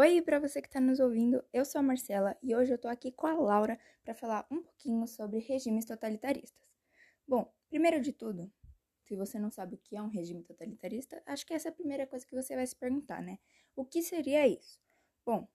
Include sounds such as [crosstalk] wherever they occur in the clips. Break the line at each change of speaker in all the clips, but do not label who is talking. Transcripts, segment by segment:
Oi, para você que está nos ouvindo, eu sou a Marcela e hoje eu estou aqui com a Laura para falar um pouquinho sobre regimes totalitaristas. Bom, primeiro de tudo, se você não sabe o que é um regime totalitarista, acho que essa é a primeira coisa que você vai se perguntar, né? O que seria isso? Bom,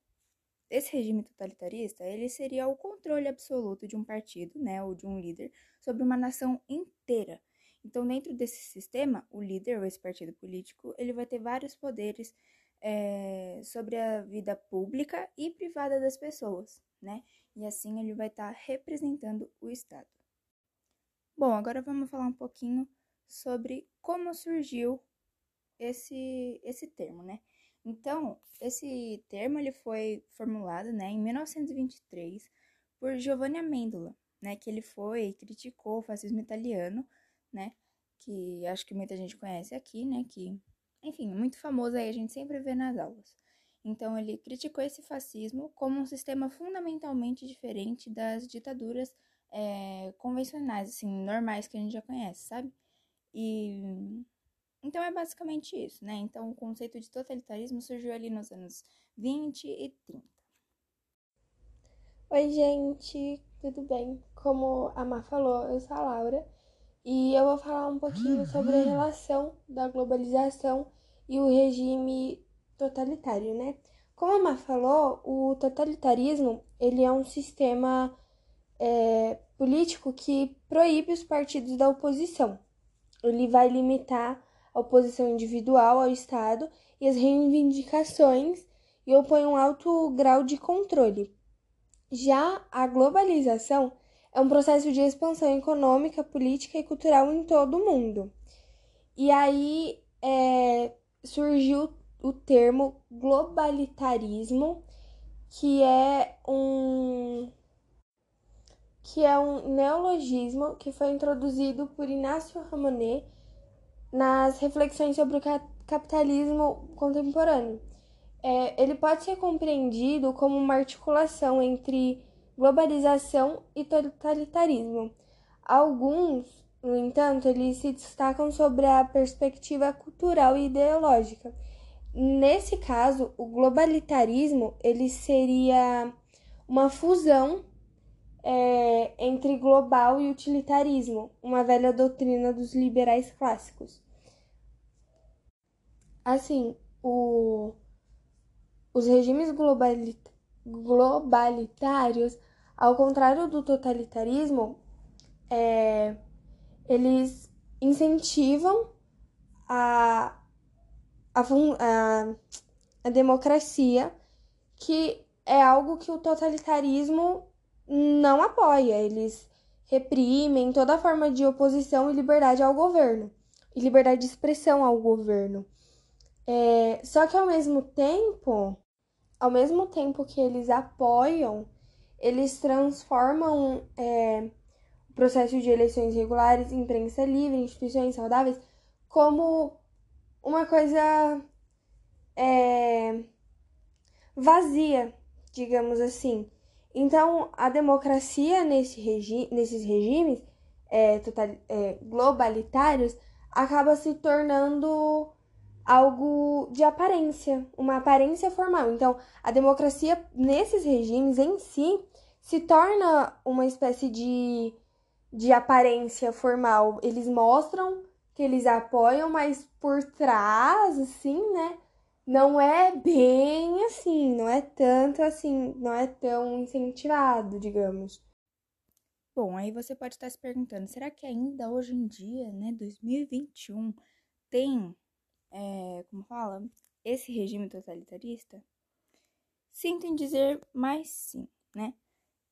esse regime totalitarista, ele seria o controle absoluto de um partido, né, ou de um líder sobre uma nação inteira. Então, dentro desse sistema, o líder ou esse partido político, ele vai ter vários poderes é, sobre a vida pública e privada das pessoas, né? E assim ele vai estar tá representando o Estado. Bom, agora vamos falar um pouquinho sobre como surgiu esse, esse termo, né? Então, esse termo ele foi formulado né, em 1923 por Giovanni Amendola, né, que ele foi e criticou o fascismo italiano, né, que acho que muita gente conhece aqui, né, que enfim, muito famoso aí, a gente sempre vê nas aulas. Então, ele criticou esse fascismo como um sistema fundamentalmente diferente das ditaduras é, convencionais, assim, normais que a gente já conhece, sabe? E então é basicamente isso, né? Então, o conceito de totalitarismo surgiu ali nos anos 20 e 30.
Oi, gente, tudo bem? Como a Má falou, eu sou a Laura e eu vou falar um pouquinho sobre a uhum. relação da globalização e o regime totalitário, né? Como a Má falou, o totalitarismo ele é um sistema é, político que proíbe os partidos da oposição. Ele vai limitar a oposição individual ao Estado e as reivindicações e opõe um alto grau de controle. Já a globalização é um processo de expansão econômica, política e cultural em todo o mundo. E aí é, surgiu o termo globalitarismo, que é um que é um neologismo que foi introduzido por Inácio Ramonet nas reflexões sobre o capitalismo contemporâneo. É, ele pode ser compreendido como uma articulação entre globalização e totalitarismo. Alguns, no entanto, eles se destacam sobre a perspectiva cultural e ideológica. Nesse caso, o globalitarismo ele seria uma fusão é, entre global e utilitarismo, uma velha doutrina dos liberais clássicos. Assim, o, os regimes globalita, globalitários, ao contrário do totalitarismo, é, eles incentivam a, a, a, a democracia, que é algo que o totalitarismo não apoia. Eles reprimem toda forma de oposição e liberdade ao governo, e liberdade de expressão ao governo. É, só que ao mesmo tempo, ao mesmo tempo que eles apoiam, eles transformam é, o processo de eleições regulares, imprensa livre, instituições saudáveis, como uma coisa é, vazia, digamos assim. Então, a democracia nesse regi nesses regimes é, é, globalitários acaba se tornando algo de aparência, uma aparência formal. Então, a democracia nesses regimes em si se torna uma espécie de, de aparência formal. Eles mostram que eles apoiam, mas por trás, assim, né? Não é bem assim, não é tanto assim, não é tão incentivado, digamos.
Bom, aí você pode estar se perguntando, será que ainda hoje em dia, né, 2021, tem é, como fala, esse regime totalitarista? Sinto em dizer, mas sim, né?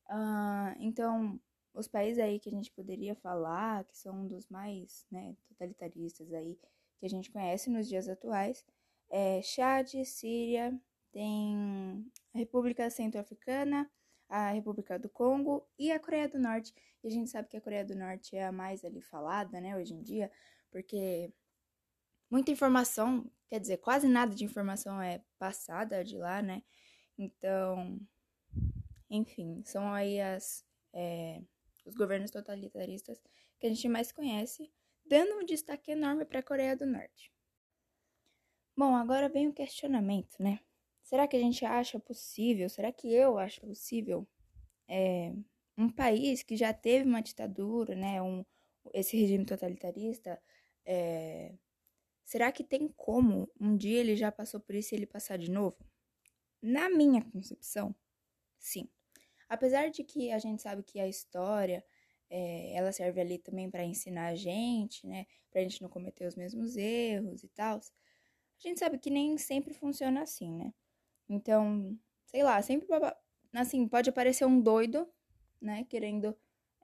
Uh, então, os países aí que a gente poderia falar, que são um dos mais né, totalitaristas aí que a gente conhece nos dias atuais, é Chad, Síria, tem a República Centro-Africana, a República do Congo e a Coreia do Norte. E a gente sabe que a Coreia do Norte é a mais ali falada, né, hoje em dia, porque muita informação, quer dizer, quase nada de informação é passada de lá, né? Então, enfim, são aí as, é, os governos totalitaristas que a gente mais conhece, dando um destaque enorme para a Coreia do Norte. Bom, agora vem o questionamento, né? será que a gente acha possível? Será que eu acho possível é, um país que já teve uma ditadura, né? Um, esse regime totalitarista, é, será que tem como um dia ele já passou por isso e ele passar de novo? Na minha concepção, sim. Apesar de que a gente sabe que a história é, ela serve ali também para ensinar a gente, né? Para a gente não cometer os mesmos erros e tal. A gente sabe que nem sempre funciona assim, né? Então, sei lá, sempre assim pode aparecer um doido, né? Querendo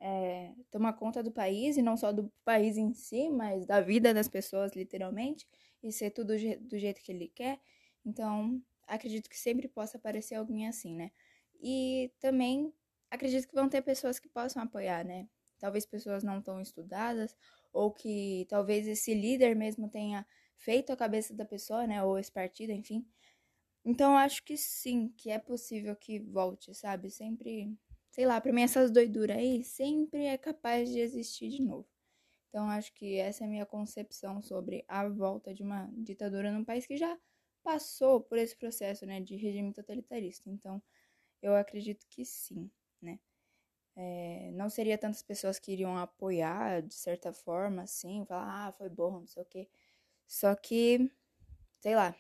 é, tomar conta do país e não só do país em si, mas da vida das pessoas, literalmente, e ser tudo do jeito que ele quer. Então, acredito que sempre possa aparecer alguém assim, né? E também acredito que vão ter pessoas que possam apoiar, né? talvez pessoas não tão estudadas, ou que talvez esse líder mesmo tenha feito a cabeça da pessoa, né, ou esse partido, enfim. Então acho que sim, que é possível que volte, sabe? Sempre, sei lá, para mim essas doiduras aí sempre é capaz de existir de novo. Então acho que essa é a minha concepção sobre a volta de uma ditadura num país que já passou por esse processo, né, de regime totalitarista. Então eu acredito que sim, né? É, não seria tantas pessoas que iriam apoiar de certa forma, assim, falar, ah, foi bom, não sei o quê. Só que, sei lá,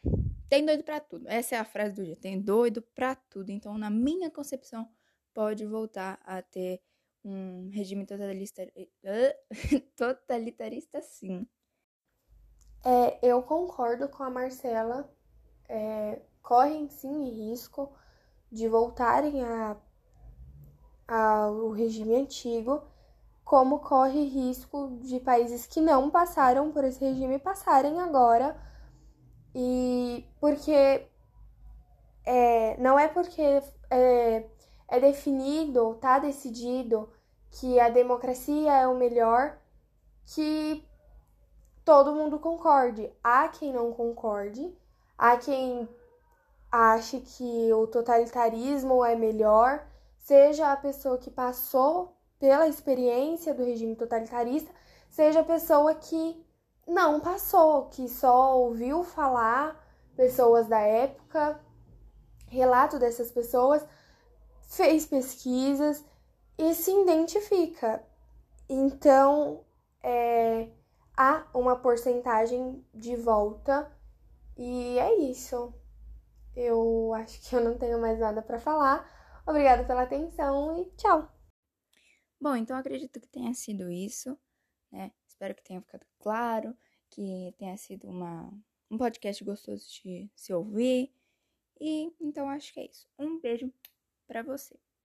tem doido para tudo. Essa é a frase do dia, tem doido para tudo. Então, na minha concepção, pode voltar a ter um regime totalitarista, [laughs] totalitarista sim.
É, eu concordo com a Marcela. É, correm sim risco de voltarem a ao regime antigo, como corre risco de países que não passaram por esse regime passarem agora. E porque é, não é porque é, é definido, tá decidido que a democracia é o melhor que todo mundo concorde. Há quem não concorde, há quem ache que o totalitarismo é melhor seja a pessoa que passou pela experiência do regime totalitarista, seja a pessoa que não passou, que só ouviu falar, pessoas da época, relato dessas pessoas, fez pesquisas e se identifica. Então, é, há uma porcentagem de volta e é isso. Eu acho que eu não tenho mais nada para falar. Obrigada pela atenção e tchau.
Bom, então acredito que tenha sido isso, né? Espero que tenha ficado claro, que tenha sido uma, um podcast gostoso de se ouvir. E então acho que é isso. Um beijo para você.